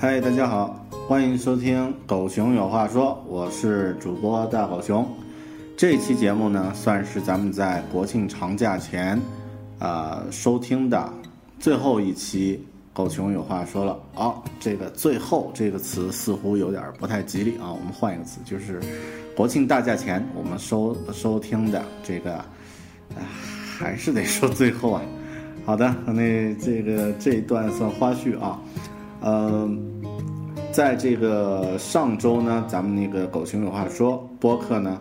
嗨，大家好，欢迎收听《狗熊有话说》，我是主播大狗熊。这期节目呢，算是咱们在国庆长假前，啊、收听的最后一期《狗熊有话说》了。好、这个“最后”这个词似乎有点不太吉利啊，我们换一个词，就是国庆大假前我们收收听的这个，啊还是得说最后啊。好的，那这个这一段算花絮啊。呃，在这个上周呢，咱们那个狗熊有话说播客呢，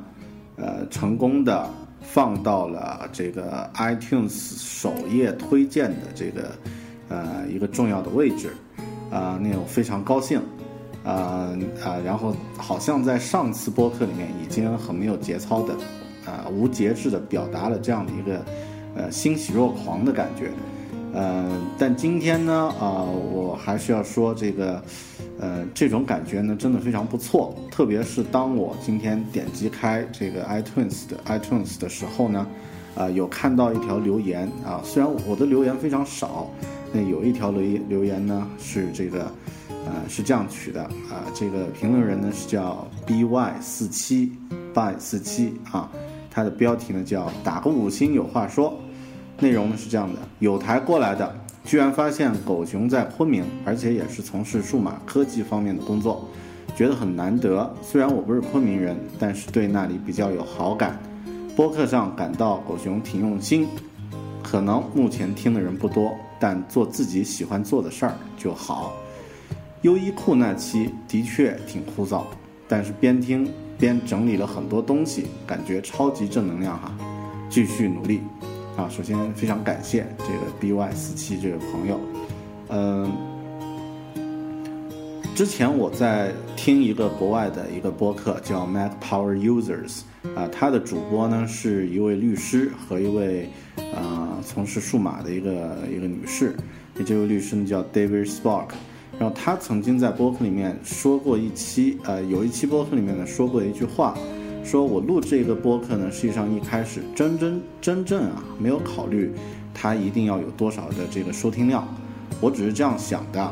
呃，成功的放到了这个 iTunes 首页推荐的这个呃一个重要的位置，啊、那我非常高兴，啊、啊、然后好像在上次播客里面已经很没有节操的，啊、无节制的表达了这样的一个呃欣喜若狂的感觉。呃，但今天呢，啊、我还是要说这个，呃，这种感觉呢，真的非常不错。特别是当我今天点击开这个 iTunes 的 iTunes 的时候呢，啊、有看到一条留言啊，虽然我的留言非常少，那有一条留言留言呢是这个，呃，是这样取的啊，这个评论人呢是叫 by 四七 by 四七啊，他的标题呢叫打个五星有话说。内容呢是这样的：有台过来的，居然发现狗熊在昆明，而且也是从事数码科技方面的工作，觉得很难得。虽然我不是昆明人，但是对那里比较有好感。播客上感到狗熊挺用心，可能目前听的人不多，但做自己喜欢做的事儿就好。优衣库那期的确挺枯燥，但是边听边整理了很多东西，感觉超级正能量哈！继续努力。啊，首先非常感谢这个 by 四七这位朋友，嗯、之前我在听一个国外的一个播客叫 Mac Power Users，啊，他的主播呢是一位律师和一位啊、从事数码的一个一个女士，那这位律师呢叫 David Spark，然后他曾经在播客里面说过一期，呃，有一期播客里面呢说过一句话。说我录这个播客呢，实际上一开始真真真正啊，没有考虑它一定要有多少的这个收听量，我只是这样想的。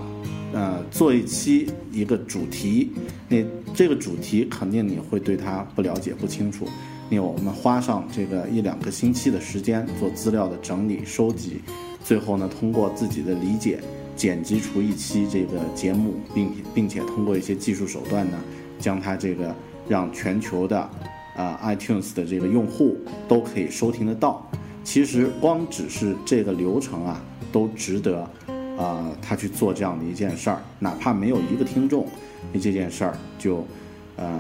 呃，做一期一个主题，那这个主题肯定你会对它不了解不清楚，那我们花上这个一两个星期的时间做资料的整理收集，最后呢，通过自己的理解剪辑出一期这个节目，并并且通过一些技术手段呢，将它这个让全球的啊、iTunes 的这个用户都可以收听得到。其实光只是这个流程啊，都值得啊、他去做这样的一件事儿，哪怕没有一个听众，那这件事儿就呃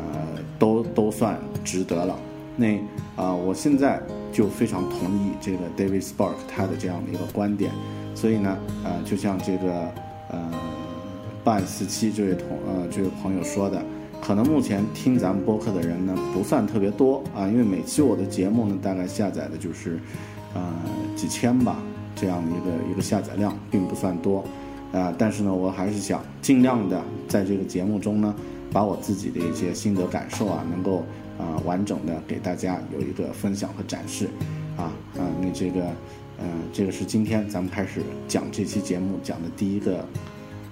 都都算值得了。那啊、我现在就非常同意这个 David Spark 他的这样的一个观点，所以呢，呃，就像这个呃半四七这位同呃这位朋友说的，可能目前听咱们播客的人呢不算特别多啊，因为每期我的节目呢大概下载的就是呃几千吧这样的一个一个下载量，并不算多啊、但是呢，我还是想尽量的在这个节目中呢，把我自己的一些心得感受啊，能够啊、完整的给大家有一个分享和展示啊啊，那这个呃这个是今天咱们开始讲这期节目讲的第一个。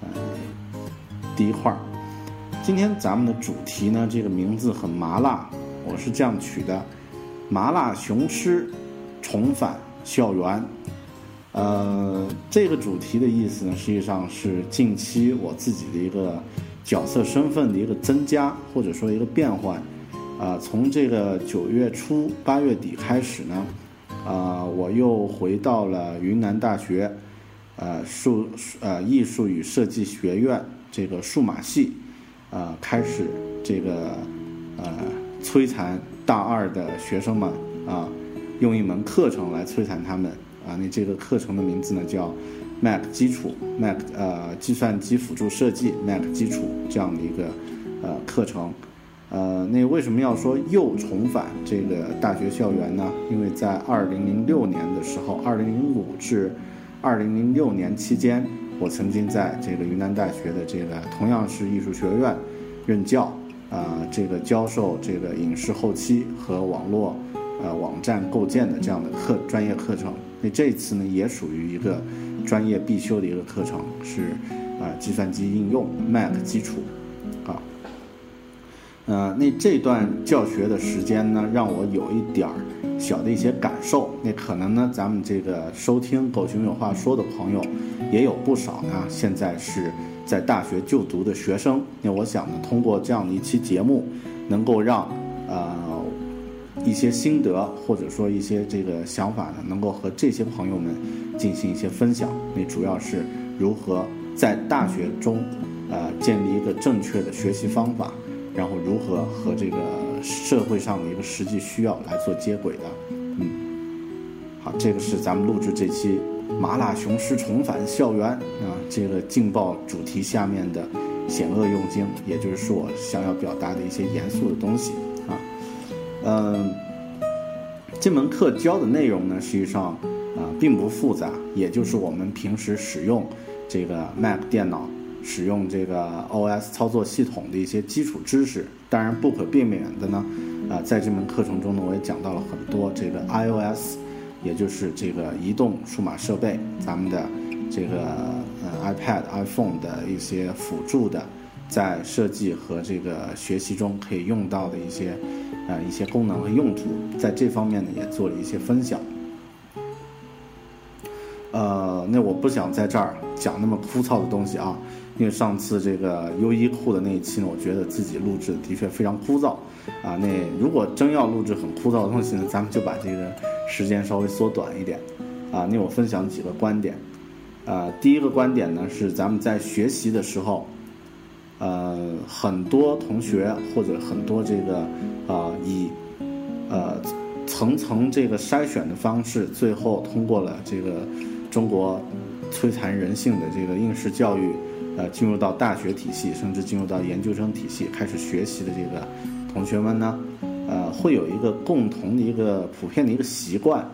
呃，第一块儿。今天咱们的主题呢，这个名字很麻辣，我是这样取的：麻辣雄狮重返校园。呃，这个主题的意思呢，实际上是近期我自己的一个角色身份的一个增加，或者说一个变换。啊，从这个九月初八月底开始呢，啊，我又回到了云南大学，呃，数呃艺术与设计学院这个数码系。呃，开始这个呃摧残大二的学生们啊，用一门课程来摧残他们啊。那这个课程的名字呢叫 Mac 基础，Mac 呃计算机辅助设计 Mac 基础这样的一个呃课程。呃，那为什么要说又重返这个大学校园呢？因为在二零零六年的时候，二零零五至二零零六年期间。我曾经在这个云南大学的这个同样是艺术学院任教，啊，这个教授这个影视后期和网络呃网站构建的这样的课专业课程。那这次呢，也属于一个专业必修的一个课程，是啊，计算机应用 Mac 基础，啊，呃，那这段教学的时间呢，让我有一点儿小的一些感受。那可能呢，咱们这个收听狗熊有话说的朋友。也有不少呢，现在是在大学就读的学生。那我想呢，通过这样的一期节目，能够让呃一些心得或者说一些这个想法呢，能够和这些朋友们进行一些分享。那主要是如何在大学中呃建立一个正确的学习方法，然后如何和这个社会上的一个实际需要来做接轨的。嗯，好，这个是咱们录制这期。麻辣雄狮重返校园啊！这个劲爆主题下面的险恶用经，也就是说我想要表达的一些严肃的东西啊。嗯，这门课教的内容呢，实际上啊并不复杂，也就是我们平时使用这个 Mac 电脑、使用这个 OS 操作系统的一些基础知识。当然，不可避免的呢，啊，在这门课程中呢，我也讲到了很多这个 iOS。也就是这个移动数码设备，咱们的这个呃 iPad、iPhone 的一些辅助的，在设计和这个学习中可以用到的一些呃一些功能和用途，在这方面呢也做了一些分享。呃，那我不想在这儿讲那么枯燥的东西啊，因为上次这个优衣库的那一期呢，我觉得自己录制的确非常枯燥啊。那如果真要录制很枯燥的东西呢，咱们就把这个。时间稍微缩短一点，啊，那我分享几个观点，呃，第一个观点呢是咱们在学习的时候，呃，很多同学或者很多这个啊以呃层层这个筛选的方式，最后通过了这个中国摧残人性的这个应试教育，呃，进入到大学体系，甚至进入到研究生体系开始学习的这个同学们呢。呃，会有一个共同的一个普遍的一个习惯，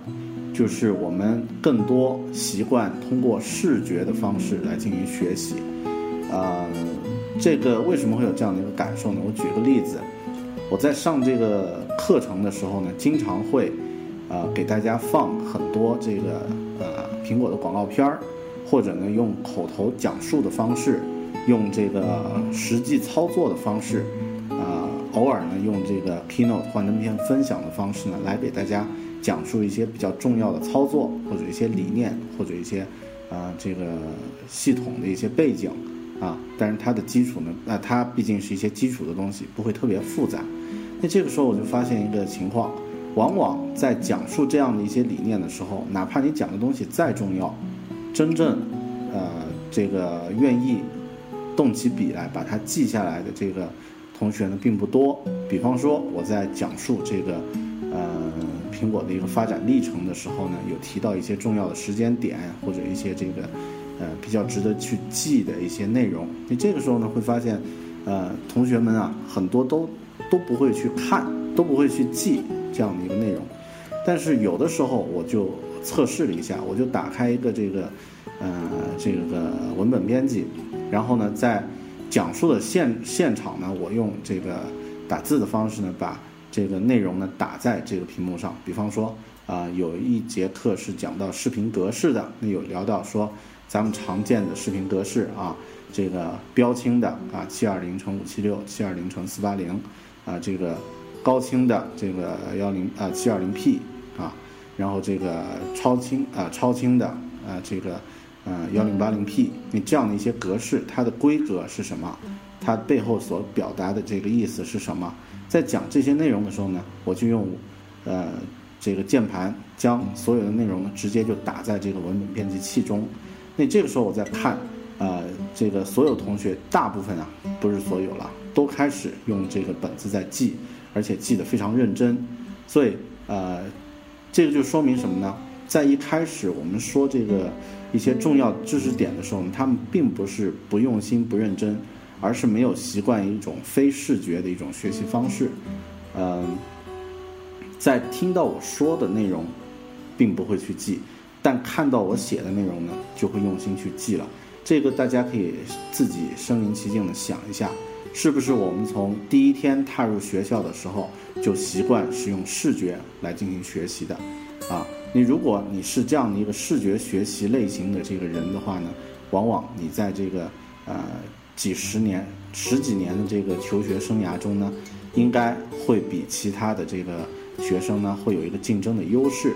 就是我们更多习惯通过视觉的方式来进行学习。呃，这个为什么会有这样的一个感受呢？我举个例子，我在上这个课程的时候呢，经常会呃给大家放很多这个呃苹果的广告片儿，或者呢用口头讲述的方式，用这个实际操作的方式。啊偶尔呢，用这个 keynote 幻灯片分享的方式呢，来给大家讲述一些比较重要的操作，或者一些理念，或者一些啊这个系统的一些背景啊。但是它的基础呢，那它毕竟是一些基础的东西，不会特别复杂。那这个时候我就发现一个情况，往往在讲述这样的一些理念的时候，哪怕你讲的东西再重要，真正呃这个愿意动起笔来把它记下来的这个。同学呢并不多，比方说我在讲述这个，呃，苹果的一个发展历程的时候呢，有提到一些重要的时间点或者一些这个，呃，比较值得去记的一些内容。你这个时候呢会发现，呃，同学们啊很多都都不会去看，都不会去记这样的一个内容。但是有的时候我就测试了一下，我就打开一个这个，呃，这个文本编辑，然后呢在。讲述的现现场呢，我用这个打字的方式呢，把这个内容呢打在这个屏幕上。比方说，啊，有一节课是讲到视频格式的，那有聊到说，咱们常见的视频格式啊，这个标清的啊，七二零乘五七六，七二零乘四八零，啊，这个高清的这个幺零啊七二零 P，然后这个超清啊超清的啊这个呃幺零八零 P，你这样的一些格式，它的规格是什么？它背后所表达的这个意思是什么？在讲这些内容的时候呢，我就用呃这个键盘将所有的内容呢直接就打在这个文本编辑器中。那这个时候我在看，呃，这个所有同学大部分啊，不是所有了，都开始用这个本子在记，而且记得非常认真。所以呃，这个就说明什么呢？在一开始我们说这个一些重要知识点的时候，他们并不是不用心不认真。而是没有习惯一种非视觉的一种学习方式，嗯，在听到我说的内容，并不会去记，但看到我写的内容呢，就会用心去记了。这个大家可以自己身临其境的想一下，是不是我们从第一天踏入学校的时候就习惯使用视觉来进行学习的？啊，你如果你是这样的一个视觉学习类型的这个人的话呢，往往你在这个呃。几十年、十几年的这个求学生涯中呢，应该会比其他的这个学生呢会有一个竞争的优势。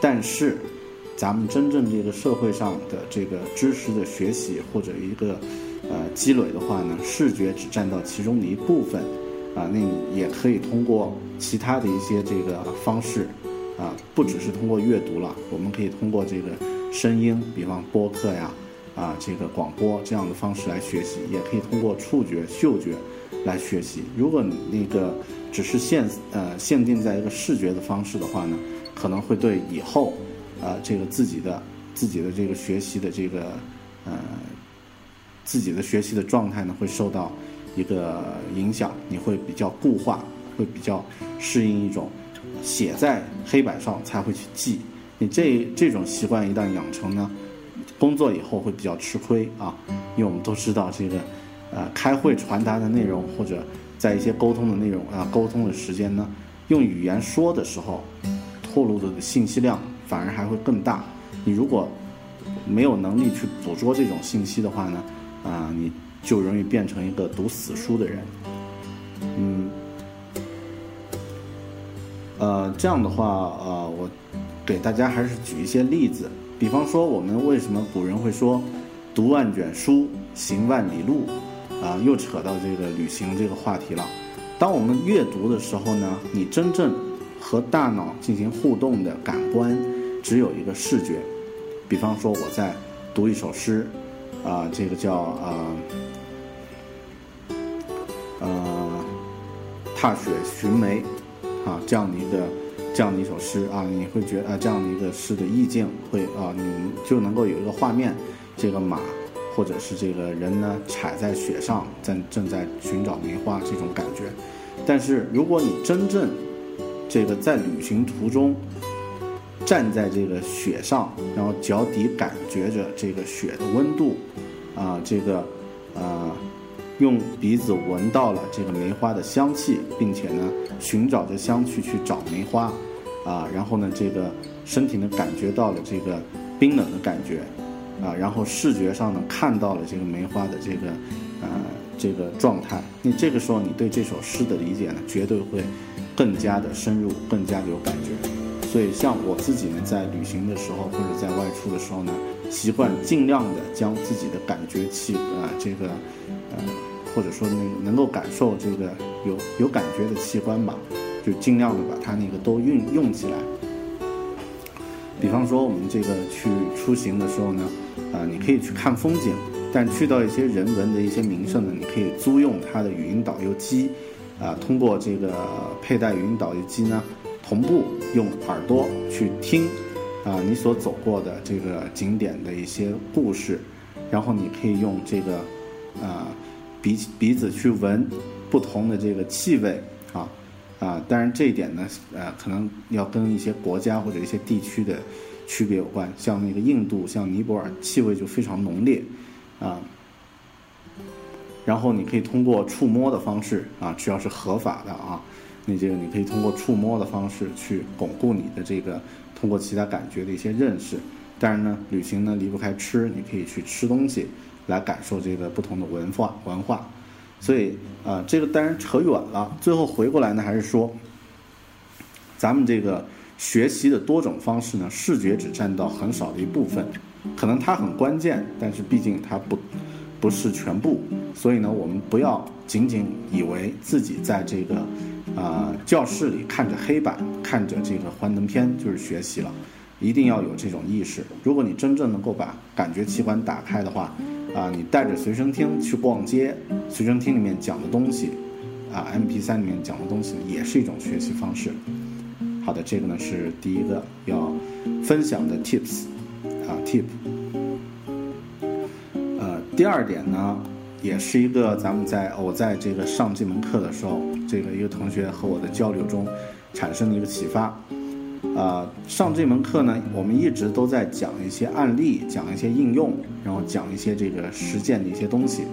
但是，咱们真正这个社会上的这个知识的学习或者一个呃积累的话呢，视觉只占到其中的一部分啊，那你也可以通过其他的一些这个方式啊，不只是通过阅读了，我们可以通过这个声音，比方播客呀。啊，这个广播这样的方式来学习，也可以通过触觉、嗅觉来学习。如果你那个只是限呃限定在一个视觉的方式的话呢，可能会对以后啊这个自己的自己的这个学习的这个呃自己的学习的状态呢会受到一个影响，你会比较固化，会比较适应一种写在黑板上才会去记。你这这种习惯一旦养成呢？工作以后会比较吃亏啊，因为我们都知道这个，呃，开会传达的内容或者在一些沟通的内容啊，沟通的时间呢，用语言说的时候，透露的信息量反而还会更大。你如果没有能力去捕捉这种信息的话呢，啊，你就容易变成一个读死书的人。嗯，呃，这样的话，呃，我给大家还是举一些例子。比方说，我们为什么古人会说“读万卷书，行万里路”，啊，又扯到这个旅行这个话题了。当我们阅读的时候呢，你真正和大脑进行互动的感官只有一个视觉。比方说，我在读一首诗，啊，这个叫啊，呃，踏雪寻梅，啊，这样的一个。这样的一首诗啊，你会觉得啊，这样的一个诗的意境会啊，你就能够有一个画面，这个马或者是这个人呢，踩在雪上，在正在寻找梅花这种感觉。但是如果你真正这个在旅行途中站在这个雪上，然后脚底感觉着这个雪的温度啊，这个呃，用鼻子闻到了这个梅花的香气，并且呢，寻找着香气去找梅花。啊，然后呢，这个身体呢感觉到了这个冰冷的感觉，啊，然后视觉上呢看到了这个梅花的这个呃这个状态，你这个时候你对这首诗的理解呢绝对会更加的深入，更加的有感觉。所以像我自己呢在旅行的时候或者在外出的时候呢，习惯尽量的将自己的感觉器啊这个呃或者说那个能够感受这个有有感觉的器官吧。就尽量的把它那个都运用起来。比方说，我们这个去出行的时候呢，啊，你可以去看风景，但去到一些人文的一些名胜呢，你可以租用它的语音导游机，啊，通过这个佩戴语音导游机呢，同步用耳朵去听，啊，你所走过的这个景点的一些故事，然后你可以用这个，啊，鼻鼻子去闻不同的这个气味，啊。啊，当然这一点呢，呃，可能要跟一些国家或者一些地区的区别有关。像那个印度，像尼泊尔，气味就非常浓烈，啊。然后你可以通过触摸的方式，啊，只要是合法的啊，那这个你可以通过触摸的方式去巩固你的这个通过其他感觉的一些认识。当然呢，旅行呢离不开吃，你可以去吃东西，来感受这个不同的文化文化。所以啊，这个当然扯远了。最后回过来呢，还是说，咱们这个学习的多种方式呢，视觉只占到很少的一部分，可能它很关键，但是毕竟它不不是全部。所以呢，我们不要仅仅以为自己在这个啊教室里看着黑板，看着这个幻灯片就是学习了，一定要有这种意识。如果你真正能够把感觉器官打开的话，啊，你带着随身听去逛街，随身听里面讲的东西，啊，MP3 里面讲的东西也是一种学习方式。好的，这个呢是第一个要分享的 tips，啊，tip。呃，第二点呢，也是一个咱们在我在这个上这门课的时候，这个一个同学和我的交流中产生的一个启发。啊，上这门课呢，我们一直都在讲一些案例，讲一些应用，然后讲一些这个实践的一些东西。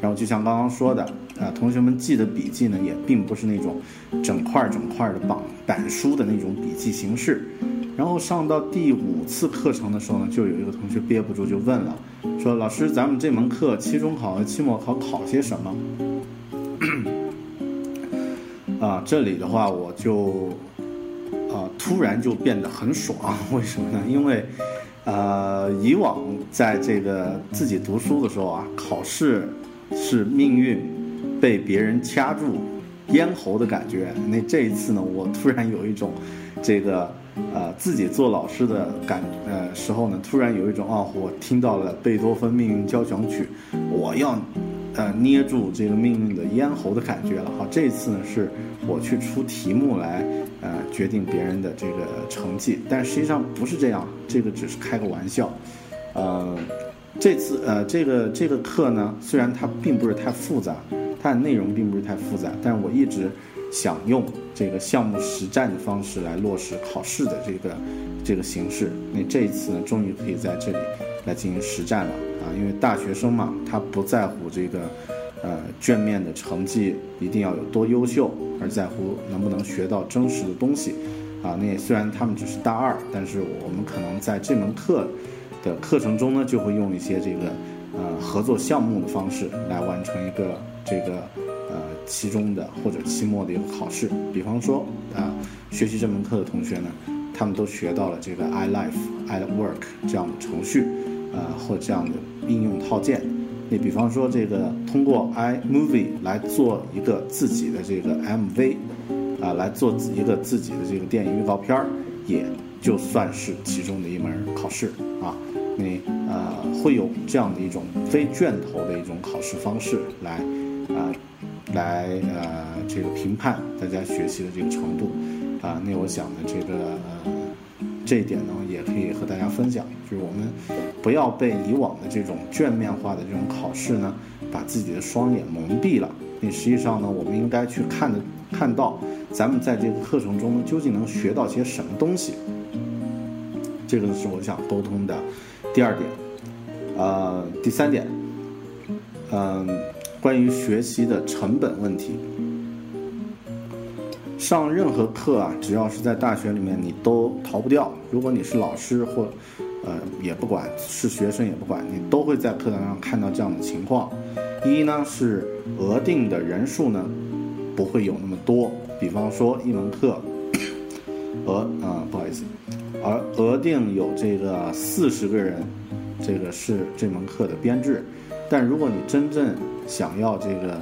然后就像刚刚说的，啊，同学们记的笔记呢，也并不是那种整块整块的板板书的那种笔记形式。然后上到第五次课程的时候呢，就有一个同学憋不住就问了，说：“老师，咱们这门课期中考和期末考考些什么？” 啊，这里的话我就。突然就变得很爽，为什么呢？因为，呃，以往在这个自己读书的时候啊，考试是命运被别人掐住咽喉的感觉。那这一次呢，我突然有一种这个呃自己做老师的感呃时候呢，突然有一种啊，我听到了贝多芬命运交响曲，我要呃捏住这个命运的咽喉的感觉了。好，这一次呢，是我去出题目来。呃，决定别人的这个成绩，但实际上不是这样，这个只是开个玩笑。呃，这次呃，这个这个课呢，虽然它并不是太复杂，它的内容并不是太复杂，但是我一直想用这个项目实战的方式来落实考试的这个这个形式。那这一次呢，终于可以在这里来进行实战了因为大学生嘛，他不在乎这个。呃，卷面的成绩一定要有多优秀，而在乎能不能学到真实的东西，啊，那虽然他们只是大二，但是我们可能在这门课的课程中呢，就会用一些这个呃合作项目的方式来完成一个这个呃期中的或者期末的一个考试。比方说啊，学习这门课的同学呢，他们都学到了这个 iLife、iWork 这样的程序，呃，或这样的应用套件。你比方说，这个通过 iMovie 来做一个自己的这个 MV，啊，来做一个自己的这个电影预告片儿，也就算是其中的一门考试啊。你呃会有这样的一种非卷头的一种考试方式来啊，来呃这个评判大家学习的这个程度啊。那我想呢，这个呃。这一点呢，也可以和大家分享，就是我们不要被以往的这种卷面化的这种考试呢，把自己的双眼蒙蔽了。那实际上呢，我们应该去看的，看到咱们在这个课程中究竟能学到些什么东西。这个是我想沟通的第二点。呃，第三点，嗯，关于学习的成本问题。上任何课啊，只要是在大学里面，你都逃不掉。如果你是老师或，呃，也不管是学生也不管，你都会在课堂上看到这样的情况。一呢是额定的人数呢不会有那么多，比方说一门课，额啊不好意思，而额定有这个四十个人，这个是这门课的编制。但如果你真正想要这个，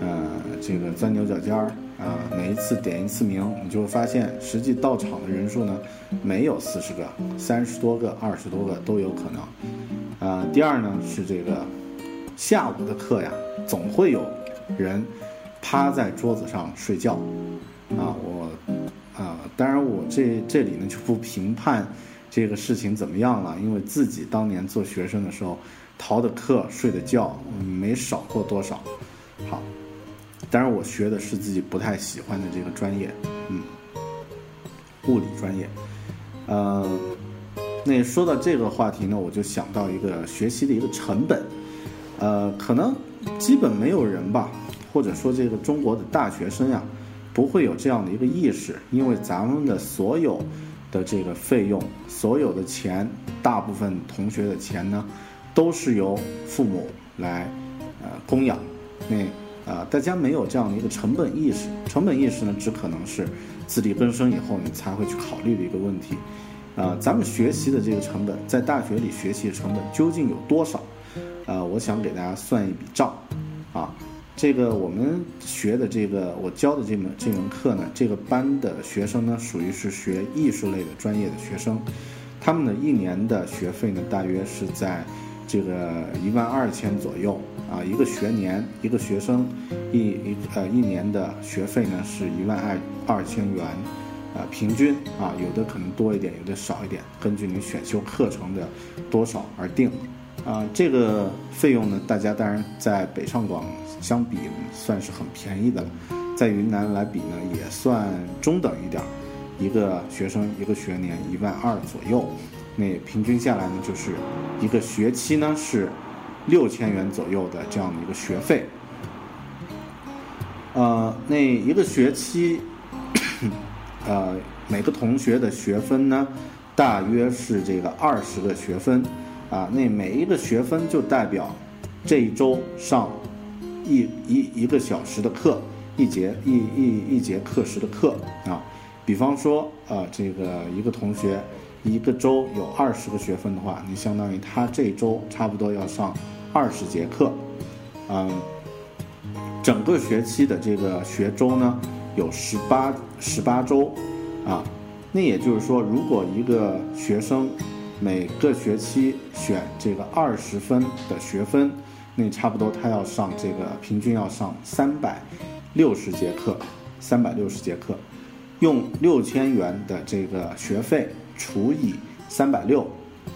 呃，这个钻牛角尖儿。啊，每一次点一次名，你就会发现实际到场的人数呢，没有四十个，三十多个、二十多个都有可能。啊，第二呢是这个下午的课呀，总会有人趴在桌子上睡觉。啊，我啊，当然我这这里呢就不评判这个事情怎么样了，因为自己当年做学生的时候，逃的课、睡的觉没少过多少。好。当然，我学的是自己不太喜欢的这个专业，嗯，物理专业。呃，那说到这个话题呢，我就想到一个学习的一个成本。呃，可能基本没有人吧，或者说这个中国的大学生呀，不会有这样的一个意识，因为咱们的所有的这个费用，所有的钱，大部分同学的钱呢，都是由父母来呃供养。那啊，大家没有这样的一个成本意识，成本意识呢，只可能是自力更生以后你才会去考虑的一个问题。啊，咱们学习的这个成本，在大学里学习的成本究竟有多少？呃，我想给大家算一笔账，啊，这个我们学的这个我教的这门这门课呢，这个班的学生呢，属于是学艺术类的专业的学生，他们的一年的学费呢，大约是在这个一万二千左右，啊，一个学年一个学生一一呃一年的学费呢是一万二二千元，啊，平均啊，有的可能多一点，有的少一点，根据你选修课程的多少而定。啊，这个费用呢，大家当然在北上广相比算是很便宜的了，在云南来比呢，也算中等一点。一个学生一个学年一万二左右，那平均下来呢，就是一个学期呢是六千元左右的这样的一个学费。呃，那一个学期，呃，每个同学的学分呢，大约是这个二十个学分。啊，那每一个学分就代表这一周上一一一个小时的课，一节一一一节课时的课啊。比方说，呃，这个一个同学一个周有二十个学分的话，你相当于他这周差不多要上二十节课。嗯，整个学期的这个学周呢有十八十八周啊。那也就是说，如果一个学生每个学期选这个二十分的学分，那差不多他要上这个平均要上三百六十节课，三百六十节课，用六千元的这个学费除以三百六，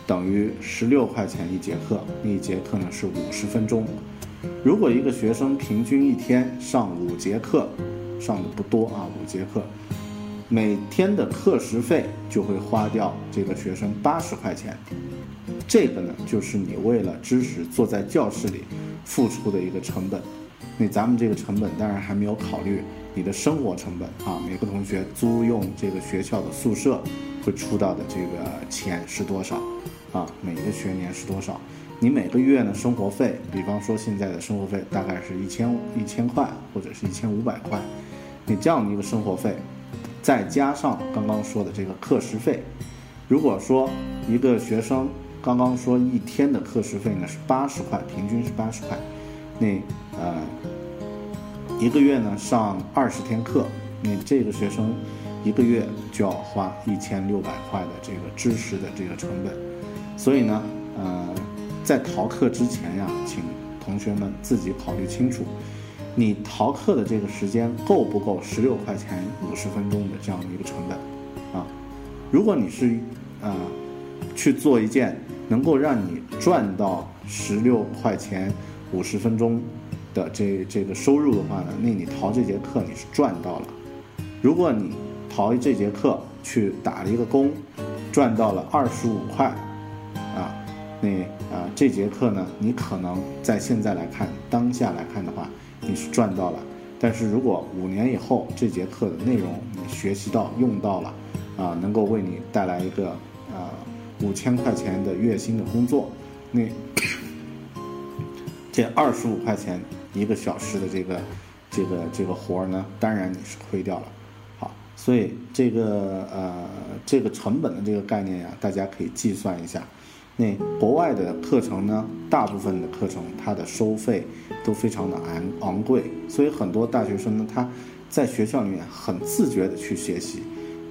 等于十六块钱一节课，一节课呢是五十分钟。如果一个学生平均一天上五节课，上的不多啊，五节课。每天的课时费就会花掉这个学生八十块钱，这个呢就是你为了知识坐在教室里付出的一个成本。那咱们这个成本当然还没有考虑你的生活成本啊，每个同学租用这个学校的宿舍出到的这个钱是多少啊？每个学年是多少？你每个月呢生活费，比方说现在的生活费大概是一千一千块或者是一千五百块，你这样的一个生活费。再加上刚刚说的这个课时费，如果说一个学生刚刚说一天的课时费呢是八十块，平均是八十块，那呃一个月呢上二十天课，你这个学生一个月就要花一千六百块的这个知识的这个成本，所以呢呃在逃课之前呀，请同学们自己考虑清楚。你逃课的这个时间够不够十六块钱五十分钟的这样的一个成本啊？如果你是啊去做一件能够让你赚到十六块钱五十分钟的这这个收入的话呢，那你逃这节课你是赚到了。如果你逃这节课去打了一个工，赚到了二十五块啊，那啊这节课呢，你可能在现在来看当下来看的话。你是赚到了，但是如果五年以后这节课的内容你学习到用到了，啊，能够为你带来一个啊五千块钱的月薪的工作，那这二十五块钱一个小时的这个这个这个活儿呢，当然你是亏掉了。所以这个呃这个成本的这个概念呀，大家可以计算一下。那国外的课程呢，大部分的课程它的收费都非常的昂昂贵，所以很多大学生呢，他在学校里面很自觉的去学习，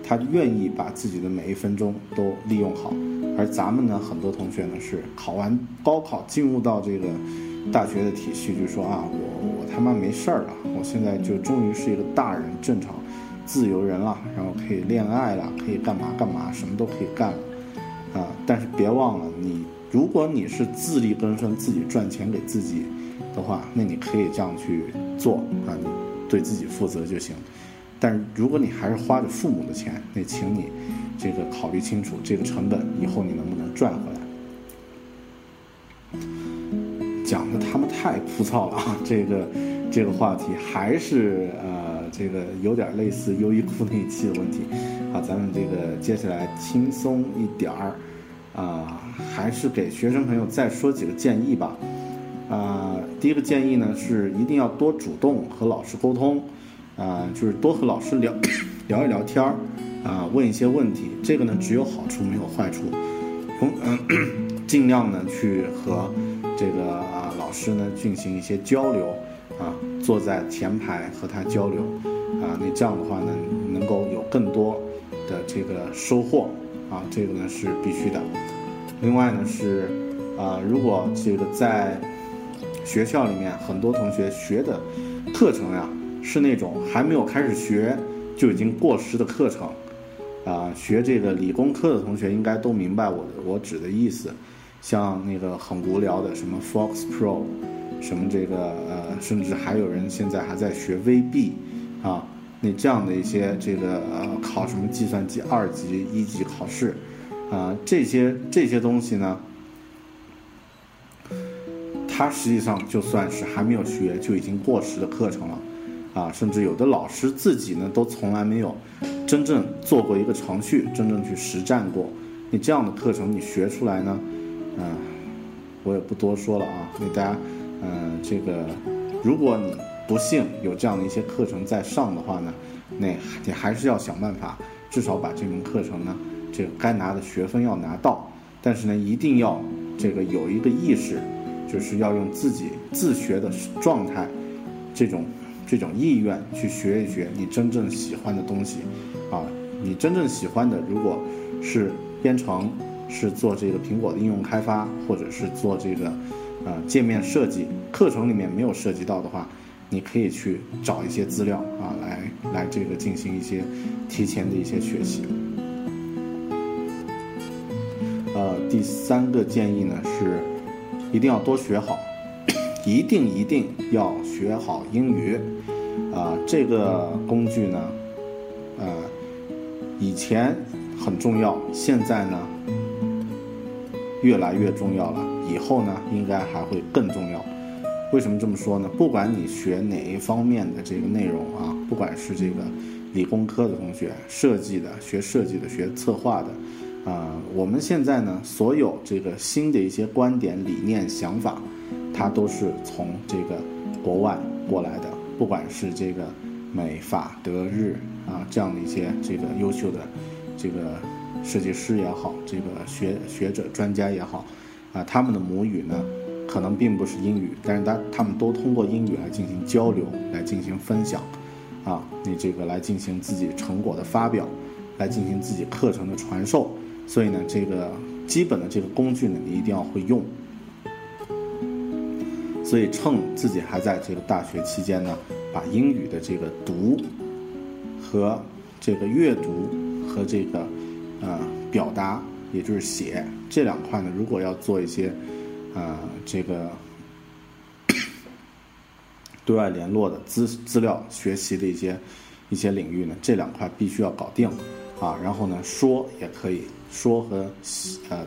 他愿意把自己的每一分钟都利用好。而咱们呢，很多同学呢是考完高考进入到这个大学的体系，就说啊，我我他妈没事儿了，我现在就终于是一个大人，正常自由人了，然后可以恋爱了，可以干嘛干嘛，什么都可以干了。啊！但是别忘了，你如果你是自力更生、自己赚钱给自己的话，那你可以这样去做啊，你对自己负责就行。但是如果你还是花着父母的钱，那请你这个考虑清楚这个成本，以后你能不能赚回来？讲的他们太枯燥了啊！这个这个话题还是呃，这个有点类似优衣库那一期的问题。好，咱们这个接下来轻松一点儿，啊，还是给学生朋友再说几个建议吧。啊，第一个建议呢是一定要多主动和老师沟通，啊，就是多和老师聊 聊一聊天儿，啊，问一些问题。这个呢只有好处没有坏处，从嗯，尽量呢去和这个啊老师呢进行一些交流，啊，坐在前排和他交流，啊，你这样的话呢能够有更多的这个收获，啊，这个呢是必须的。另外呢是啊，如果这个在学校里面很多同学学的课程呀，是那种还没有开始学就已经过时的课程，啊，学这个理工科的同学应该都明白我我指的意思，像那个很无聊的什么 Fox Pro，什么这个呃，甚至还有人现在还在学 VB，啊，那这样的一些这个呃考什么计算机二级、一级考试，啊，这些这些东西呢。它实际上就算是还没有学就已经过时的课程了，啊，甚至有的老师自己呢都从来没有真正做过一个程序，真正去实战过。你这样的课程你学出来呢，嗯，我也不多说了啊。那大家，嗯，这个如果你不幸有这样的一些课程在上的话呢，那你还是要想办法，至少把这门课程呢，这个该拿的学分要拿到。但是呢，一定要这个有一个意识。就是要用自己自学的状态，这种这种意愿去学一学你真正喜欢的东西，啊，你真正喜欢的，如果是编程，是做这个苹果的应用开发，或者是做这个呃界面设计，课程里面没有涉及到的话，你可以去找一些资料啊，来来这个进行一些提前的一些学习。呃，第三个建议呢是。一定要多学好，一定一定要学好英语，啊，这个工具呢，呃，以前很重要，现在呢越来越重要了，以后呢应该还会更重要。为什么这么说呢？不管你学哪一方面的这个内容啊，不管是这个理工科的同学、设计的、学设计的、学策划的。啊，我们现在呢，所有这个新的一些观点、理念、想法，它都是从这个国外过来的。不管是这个美、法、德、日啊这样的一些这个优秀的这个设计师也好，这个学学者、专家也好，啊，他们的母语呢，可能并不是英语，但是他他们都通过英语来进行交流、来进行分享，啊，你这个来进行自己成果的发表，来进行自己课程的传授。所以呢，这个基本的这个工具呢，你一定要会用。所以趁自己还在这个大学期间呢，把英语的这个读和这个阅读和这个呃表达，也就是写这两块呢，如果要做一些呃这个 对外联络的资资料学习的一些一些领域呢，这两块必须要搞定啊。然后呢，说也可以。说和呃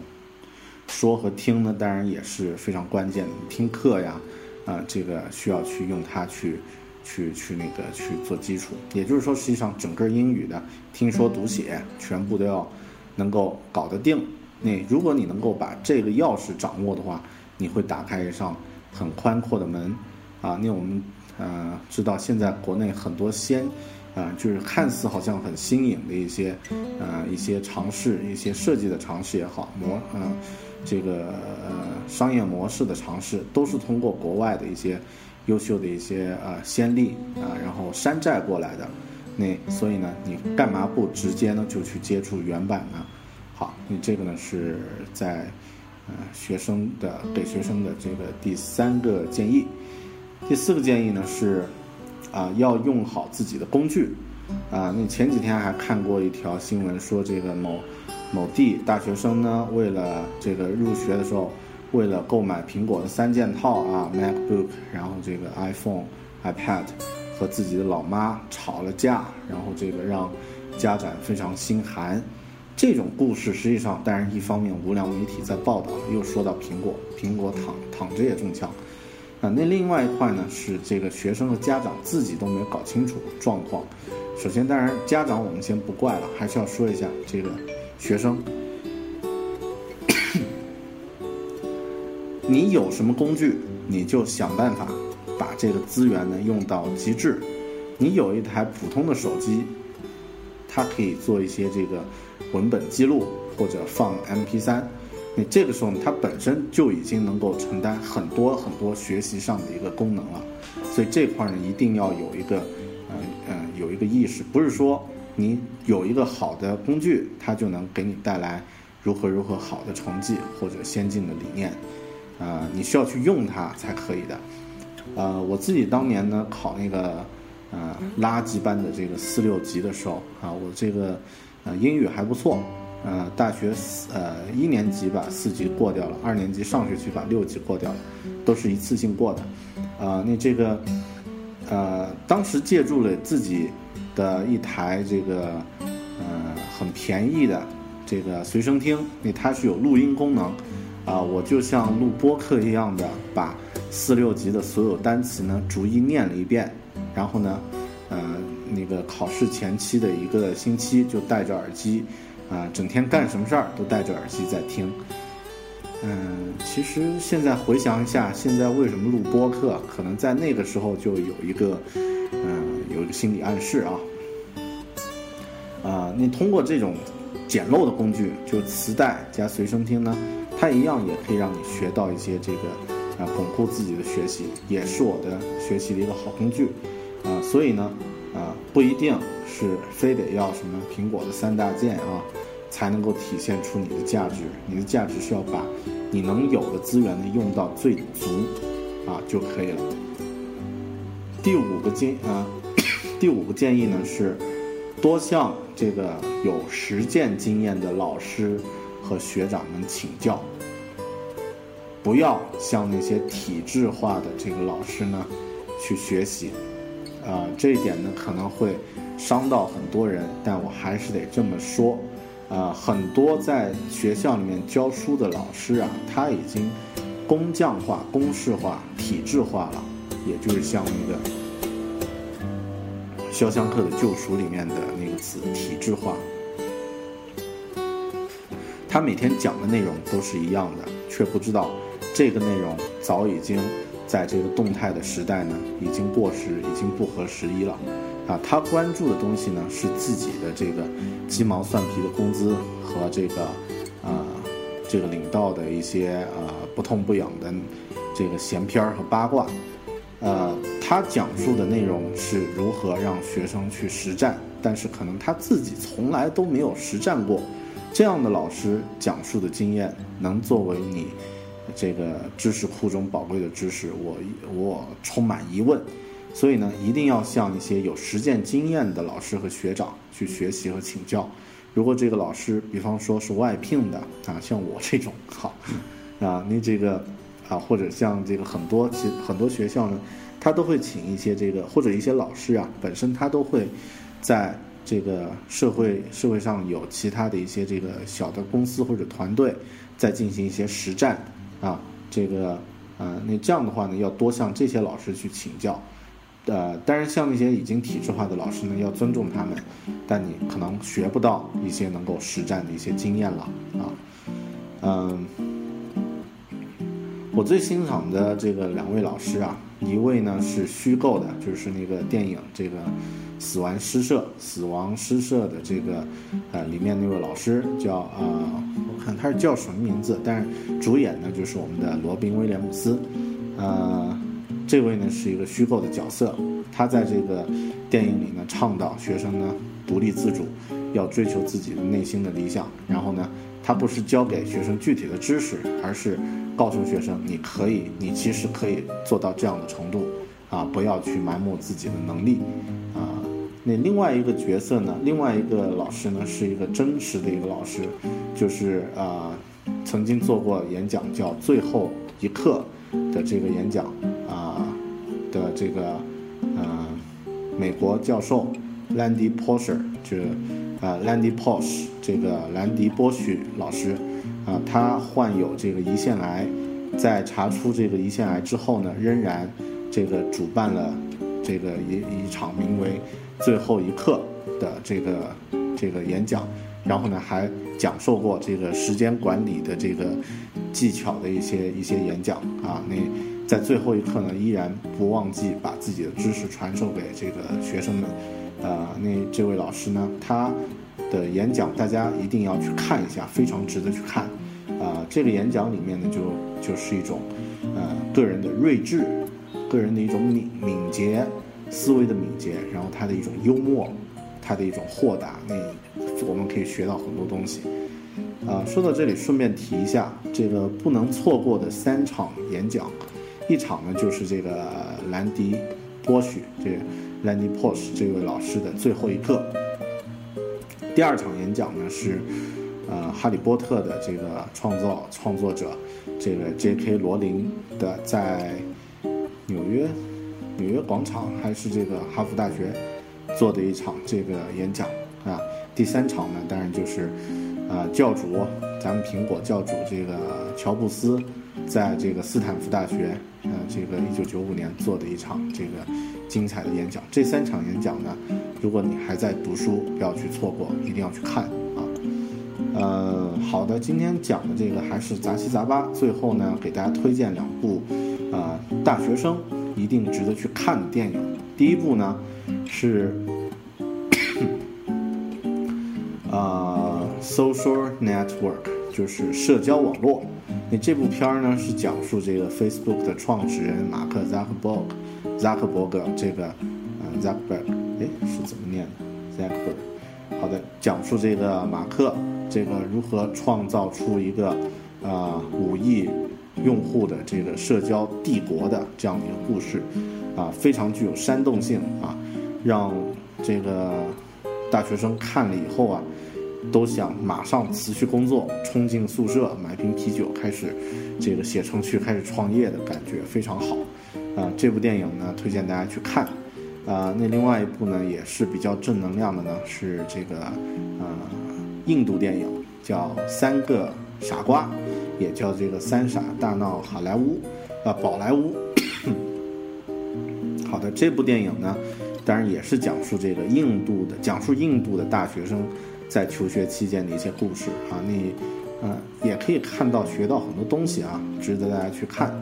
说和听呢，当然也是非常关键的。听课呀，啊，这个需要去用它去去去那个去做基础。也就是说，实际上整个英语的听说读写全部都要能够搞得定。那如果你能够把这个钥匙掌握的话，你会打开一扇很宽阔的门啊。那我们呃知道，现在国内很多先。啊，就是看似好像很新颖的一些，呃，一些尝试，一些设计的尝试也好，模，嗯，这个呃商业模式的尝试，都是通过国外的一些优秀的一些呃先例啊，然后山寨过来的。那所以呢，你干嘛不直接呢就去接触原版呢？好，你这个呢是在呃学生的给学生的这个第三个建议，第四个建议呢是。啊，要用好自己的工具，啊，那前几天还看过一条新闻，说这个某某地大学生呢，为了这个入学的时候，为了购买苹果的三件套啊，MacBook，然后这个 iPhone、iPad，和自己的老妈吵了架，然后这个让家长非常心寒。这种故事实际上，当然一方面无良媒体在报道，又说到苹果，苹果躺躺着也中枪。啊，那另外一块呢是这个学生和家长自己都没有搞清楚状况。首先，当然家长我们先不怪了，还是要说一下这个学生。你有什么工具，你就想办法这个资源呢用到极致。你有一台普通的手机，它可以做一些这个文本记录或者放 MP3。你这个时候呢，它本身就已经能够承担很多很多学习上的一个功能了，所以这块呢一定要有一个，呃呃有一个意识，不是说你有一个好的工具，它就能给你带来如何如何好的成绩或者先进的理念，啊，你需要去用它才可以的。呃，我自己当年呢考那个呃垃圾班的这个四六级的时候啊，我这个呃英语还不错。呃，大学四呃一年级把四级过掉了，二年级上学期把六级过掉了，都是一次性过的。啊，那这个呃，当时借助了自己的一台这个呃很便宜的这个随身听，那它是有录音功能，啊，我就像录播课一样的把四六级的所有单词呢逐一念了一遍，然后呢，呃，那个考试前期的一个星期就戴着耳机。啊，整天干什么事儿都戴着耳机在听。嗯，其实现在回想一下，现在为什么录播客，可能在那个时候就有一个，嗯，有一个心理暗示啊。啊，你通过这种简陋的工具，就磁带加随身听呢，它一样也可以让你学到一些这个啊，巩固自己的学习，也是我的学习的一个好工具。啊，所以呢，啊，不一定是非得要什么苹果的三大件啊。才能够体现出你的价值。你的价值是要把你能有的资源呢用到最足，啊就可以了。第五个建啊，第五个建议呢是多向这个有实践经验的老师和学长们请教，不要向那些体制化的这个老师呢去学习。啊，这一点呢可能会伤到很多人，但我还是得这么说。啊，很多在学校里面教书的老师啊，他已经工匠化、公式化、体制化了，也就是像那个《肖像客的救赎》里面的那个词“体制化”。他每天讲的内容都是一样的，却不知道这个内容早已经在这个动态的时代呢，已经过时，已经不合时宜了。啊，他关注的东西呢是自己的这个鸡毛蒜皮的工资和这个，呃，这个领导的一些呃不痛不痒的这个闲篇儿和八卦，呃，他讲述的内容是如何让学生去实战，但是可能他自己从来都没有实战过，这样的老师讲述的经验能作为你这个知识库中宝贵的知识，我我充满疑问。所以呢，一定要向一些有实践经验的老师和学长去学习和请教。如果这个老师，比方说是外聘的啊，像我这种，好，啊，你这个啊，或者像这个很多其很多学校呢，他都会请一些这个或者一些老师啊，本身他都会在这个社会社会上有其他的一些这个小的公司或者团队在进行一些实战啊，这个啊，那这样的话呢，要多向这些老师去请教。呃，当然，像那些已经体制化的老师呢，要尊重他们，但你可能学不到一些能够实战的一些经验了啊。嗯，我最欣赏的这个两位老师啊，一位呢是虚构的，就是那个电影这个《死亡诗社》《死亡诗社》的这个呃里面那位老师叫啊，我看他是叫什么名字，但是主演呢就是我们的罗宾威廉姆斯，呃。这位呢是一个虚构的角色，他在这个电影里呢倡导学生呢独立自主，要追求自己的内心的理想。然后呢，他不是教给学生具体的知识，而是告诉学生你可以，你其实可以做到这样的程度，啊，不要去埋没自己的能力，那另外一个角色呢，另外一个老师呢是一个真实的一个老师，就是啊，曾经做过演讲叫《最后一课》的这个演讲啊。的这个，呃，美国教授 Landy Porsche，，就，啊，兰迪·波什，这个兰迪·波许老师，啊，他患有这个胰腺癌，在查出这个胰腺癌之后呢，仍然这个主办了这个一一场名为《最后一刻》的这个这个演讲，然后呢还讲授过这个时间管理的这个技巧的一些一些演讲啊。那在最后一刻呢，依然不忘记把自己的知识传授给这个学生们。呃，那这位老师呢，他的演讲大家一定要去看一下，非常值得去看。啊，这个演讲里面呢，就就是一种呃个人的睿智，个人的一种敏敏捷思维的敏捷，然后他的一种幽默，他的一种豁达，那我们可以学到很多东西。啊，说到这里，顺便提一下，这个不能错过的三场演讲，一场呢就是这个兰迪波许，这 Landy Posh 这位老师的最后一课。第二场演讲呢是。呃，哈利波特的这个创造创作者，这个 J.K. 罗琳的在纽约纽约广场还是这个哈佛大学做的一场这个演讲啊。第三场呢，当然就是啊教主，咱们苹果教主这个乔布斯在这个斯坦福大学，呃，这个一九九五年做的一场这个精彩的演讲。这三场演讲呢，如果你还在读书，不要去错过，一定要去看啊。呃，好的，今天讲的这个还是杂七杂八。最后呢，给大家推荐两部，呃，大学生一定值得去看的电影。第一部呢是，呃，Social Network，就是社交网络。那这部片儿呢是讲述这个 Facebook 的创始人马克扎克伯格，扎克伯格这个，呃，Zuckerberg，哎，是怎么念的？Zuckerberg。好的，讲述这个马克。这个如何创造出一个，呃，五亿用户的这个社交帝国的这样的一个故事，啊，非常具有煽动性啊，让这个大学生看了以后啊，都想马上辞去工作，冲进宿舍买瓶啤酒，开始这个写程序，开始创业的感觉非常好，啊，这部电影呢，推荐大家去看，啊，那另外一部呢，也是比较正能量的呢，是这个，呃。印度电影叫《三个傻瓜》，也叫这个《三傻大闹好莱坞》，啊，宝莱坞。好的，这部电影呢，当然也是讲述这个印度的，讲述印度的大学生在求学期间的一些故事啊。你，嗯，也可以看到学到很多东西啊，值得大家去看。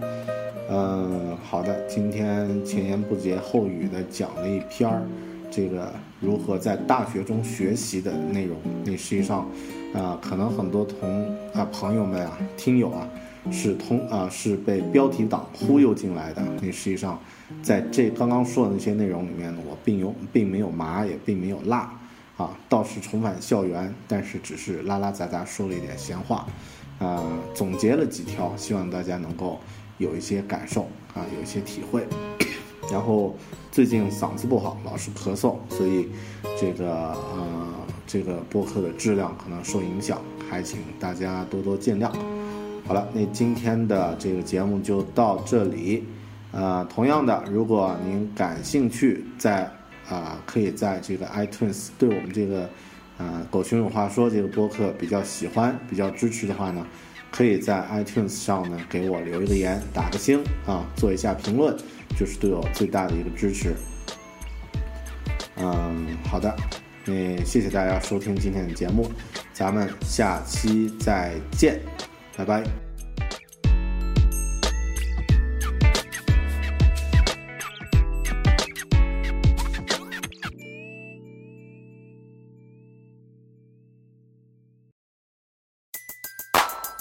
嗯，好的，今天前言不竭后语的讲了一篇儿。这个如何在大学中学习的内容，那实际上，啊，可能很多同啊朋友们啊、听友啊，是通啊是被标题党忽悠进来的。那实际上，在这刚刚说的那些内容里面呢，我并有并没有麻，也并没有辣，啊，倒是重返校园，但是只是拉拉杂杂说了一点闲话，啊，总结了几条，希望大家能够有一些感受啊，有一些体会。然后最近嗓子不好，老是咳嗽，所以这个呃这个播客的质量可能受影响，还请大家多多见谅。好了，那今天的这个节目就到这里。呃，同样的，如果您感兴趣，在啊可以在这个 iTunes 对我们这个呃狗熊有话说这个播客比较喜欢、比较支持的话呢，可以在 iTunes 上呢给我留一个言，打个星啊，做一下评论。就是对我最大的一个支持。嗯，好的，那谢谢大家收听今天的节目，咱们下期再见，拜拜。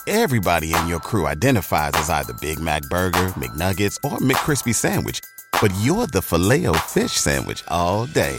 Everybody in your crew identifies as either Big Mac Burger, McNuggets, or McCrispy Sandwich, but you're the filet fish Sandwich all day.